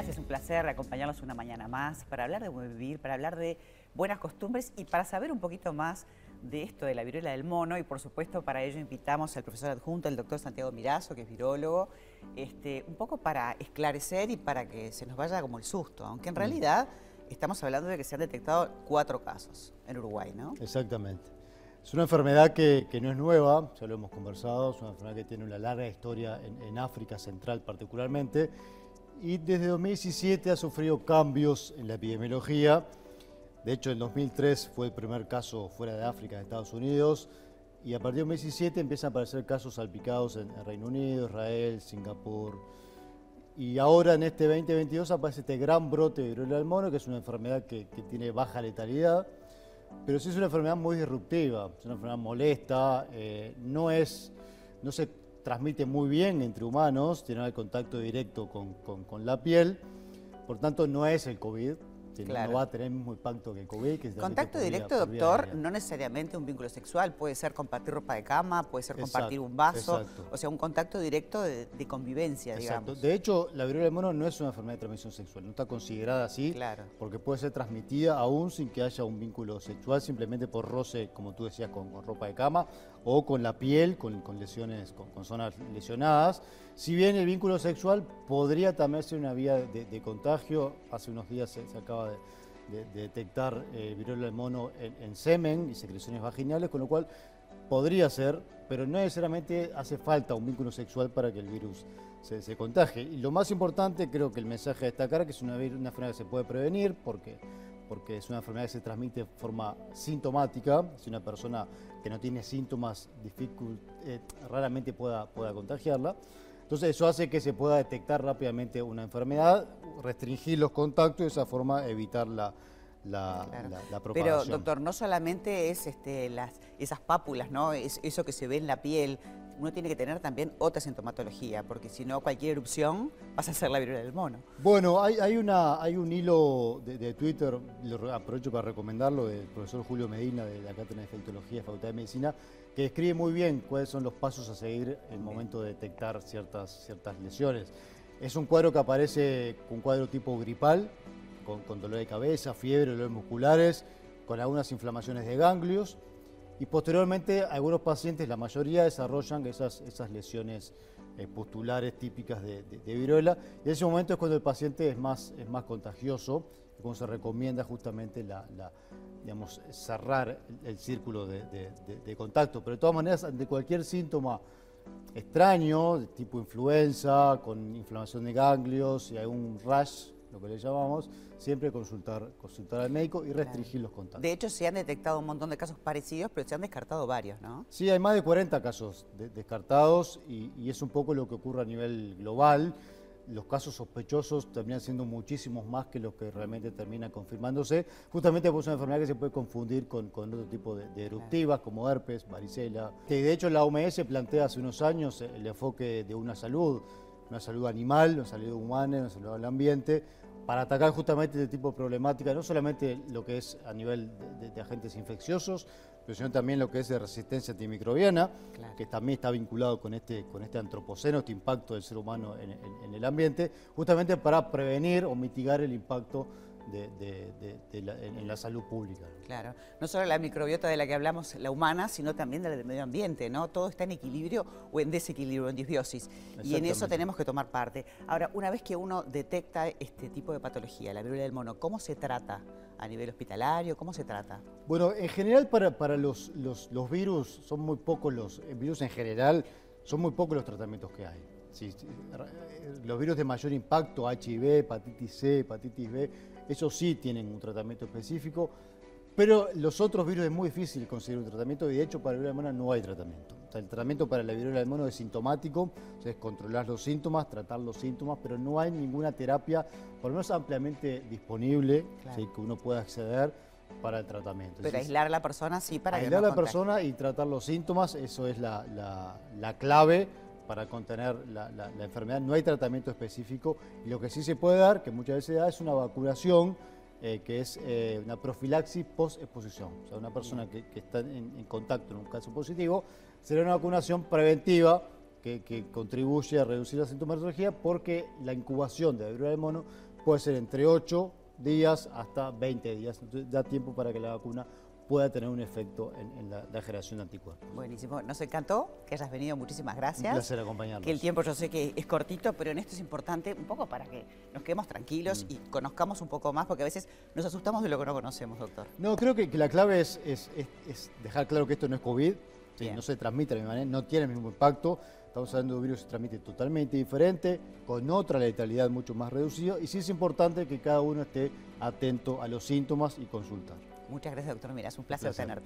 es un placer acompañarlos una mañana más para hablar de buen vivir, para hablar de buenas costumbres y para saber un poquito más de esto de la viruela del mono y por supuesto para ello invitamos al profesor adjunto, el doctor Santiago Mirazo, que es virólogo, este, un poco para esclarecer y para que se nos vaya como el susto, aunque en mm. realidad estamos hablando de que se han detectado cuatro casos en Uruguay, ¿no? Exactamente. Es una enfermedad que, no es nueva, ya lo hemos conversado, es una enfermedad que tiene una larga historia en, África Central particularmente, y desde 2017 ha sufrido cambios en la epidemiología. De hecho, en 2003 fue el primer caso fuera de África, de Estados Unidos, y a partir de 2017 empiezan a aparecer casos salpicados en, Reino Unido, Israel, Singapur. Y ahora en este 2022 aparece este gran brote de viruela del mono, que es una enfermedad que, tiene baja letalidad pero sí es una enfermedad muy disruptiva, es una enfermedad molesta, eh, no, es, no se transmite muy bien entre humanos, tiene el contacto directo con, con la piel, por tanto no es el COVID, no va a tener el mismo impacto que el COVID. Contacto directo, doctor, no necesariamente un vínculo sexual, puede ser compartir ropa de cama, puede ser compartir un vaso, o sea, un contacto directo de, convivencia, digamos. De hecho, la viruela del mono no es una enfermedad de transmisión sexual, no está considerada así, porque puede ser transmitida aún sin que haya un vínculo sexual, simplemente por roce, como tú decías, con, ropa de cama o con la piel, con, lesiones, con, zonas lesionadas. Si bien el vínculo sexual podría también ser una vía de, contagio, hace unos días se acaba de, detectar eh, viruela del mono en, semen y secreciones vaginales, con lo cual podría ser, pero no necesariamente hace falta un vínculo sexual para que el virus se, contagie. Y lo más importante, creo que el mensaje a destacar es que es una, una enfermedad que se puede prevenir porque, porque es una enfermedad que se transmite de forma sintomática. Si una persona que no tiene síntomas eh, raramente pueda, pueda contagiarla. Entonces eso hace que se pueda detectar rápidamente una enfermedad, restringir los contactos y de esa forma evitar la, la, propagación. Pero, doctor, no solamente es este, las, esas pápulas, ¿no? Es eso que se ve en la piel. Uno tiene que tener también otra sintomatología, porque si no, cualquier erupción pasa a ser la viruela del mono. Bueno, hay, hay, una, hay un hilo de, Twitter, lo aprovecho para recomendarlo, del profesor Julio Medina de la Cátedra de Infectología, Facultad de Medicina, que describe muy bien cuáles son los pasos a seguir en el momento de detectar ciertas, ciertas lesiones. Es un cuadro que aparece con un cuadro tipo gripal, con, dolor de cabeza, fiebre, dolores musculares, con algunas inflamaciones de ganglios y posteriormente algunos pacientes, la mayoría, desarrollan esas, esas lesiones eh, postulares típicas de, de, viruela y en ese momento es cuando el paciente es más, es más contagioso y cuando se recomienda justamente la digamos, cerrar el, círculo de, contacto. Pero de todas maneras, ante cualquier síntoma extraño, de tipo influenza, con inflamación de ganglios y algún rash, lo que le llamamos, siempre consultar, consultar al médico y restringir los contactos. De hecho, se han detectado un montón de casos parecidos, pero se han descartado varios, ¿no? Sí, hay más de 40 casos descartados y, y es un poco lo que ocurre a nivel global los casos sospechosos terminan siendo muchísimos más que los que realmente terminan confirmándose, justamente por una enfermedad que se puede confundir con, otro tipo de, eruptivas como herpes, varicela. de hecho la OMS plantea hace unos años el enfoque de una salud, una salud animal, una salud humana, una salud del ambiente, para atacar justamente este tipo de problemática, no solamente lo que es a nivel de agentes infecciosos, pero sino también lo que es de resistencia antimicrobiana, que también está vinculado con este, con este antropoceno, este impacto del ser humano en, el ambiente, justamente para prevenir o mitigar el impacto en la salud pública. Claro, no solo la microbiota de la que hablamos, la humana, sino también de la del medio ambiente, ¿no? Todo está en equilibrio o en desequilibrio, en disbiosis, y en eso tenemos que tomar parte. Ahora, una vez que uno detecta este tipo de patología, la viruela del mono, ¿cómo se trata? a nivel hospitalario? ¿Cómo se trata? Bueno, en general para, para los, los, virus, son muy pocos los virus en general, son muy pocos los tratamientos que hay. los virus de mayor impacto, HIV, hepatitis C, hepatitis B, esos sí tienen un tratamiento específico, pero los otros virus es muy difícil conseguir un tratamiento y de hecho para la viruela del mono no hay tratamiento. el tratamiento para la viruela del mono es sintomático, es controlar los síntomas, tratar los síntomas, pero no hay ninguna terapia, por lo menos ampliamente disponible, que uno pueda acceder para el tratamiento. Pero aislar a la persona sí para aislar que a la persona y tratar los síntomas, eso es la, clave para contener la, enfermedad. No hay tratamiento específico y lo que sí se puede dar, que muchas veces da, es una vacunación eh, que es eh, una profilaxis post-exposición. O sea, una persona que, está en, contacto en un caso positivo, será una vacunación preventiva que, contribuye a reducir la sintomatología porque la incubación de la viruela del mono puede ser entre 8 días hasta 20 días. Entonces da tiempo para que la vacuna pueda tener un efecto en, la, generación de anticuerpos. Buenísimo, nos encantó que hayas venido, muchísimas gracias. Un placer acompañarnos. Que el tiempo yo sé que es cortito, pero en esto es importante un poco para que nos quedemos tranquilos mm. y conozcamos un poco más, porque a veces nos asustamos de lo que no conocemos, doctor. No, creo que, la clave es, dejar claro que esto no es COVID, no se transmite de la misma manera, no tiene el mismo impacto. Estamos hablando de un virus que se transmite totalmente diferente, con otra letalidad mucho más reducida, y sí es importante que cada uno esté atento a los síntomas y consultar. Muchas gracias, doctor Mira, es un placer, tenerte.